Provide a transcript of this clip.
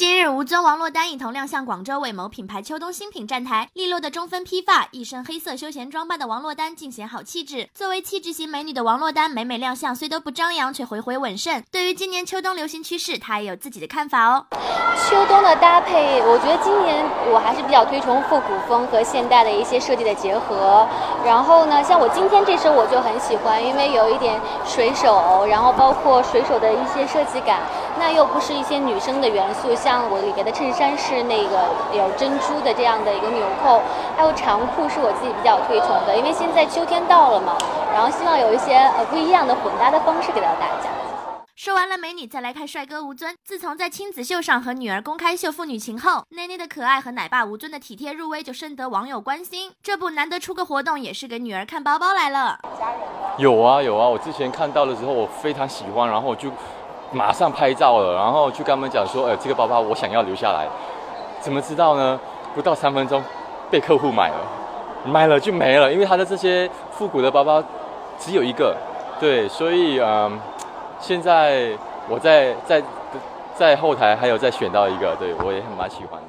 今日，吴尊、王珞丹一同亮相广州为某品牌秋冬新品站台。利落的中分披发，一身黑色休闲装扮的王珞丹尽显好气质。作为气质型美女的王珞丹，每每亮相虽都不张扬，却回回稳胜。对于今年秋冬流行趋势，她也有自己的看法哦。秋冬的搭配，我觉得今年我还是比较推崇复古风和现代的一些设计的结合。然后呢，像我今天这身我就很喜欢，因为有一点水手，然后包括水手的一些设计感。那又不是一些女生的元素，像我里边的衬衫是那个有珍珠的这样的一个纽扣，还有长裤是我自己比较推崇的，因为现在秋天到了嘛，然后希望有一些呃不一样的混搭的方式给到大家。说完了美女，再来看帅哥吴尊。自从在亲子秀上和女儿公开秀父女情后，内内的可爱和奶爸吴尊的体贴入微就深得网友关心。这不难得出个活动，也是给女儿看包包来了。有啊有啊，我之前看到的时候我非常喜欢，然后我就。马上拍照了，然后去跟他们讲说，呃，这个包包我想要留下来。怎么知道呢？不到三分钟，被客户买了，买了就没了，因为他的这些复古的包包只有一个，对，所以嗯，现在我在在在后台还有再选到一个，对我也很蛮喜欢的。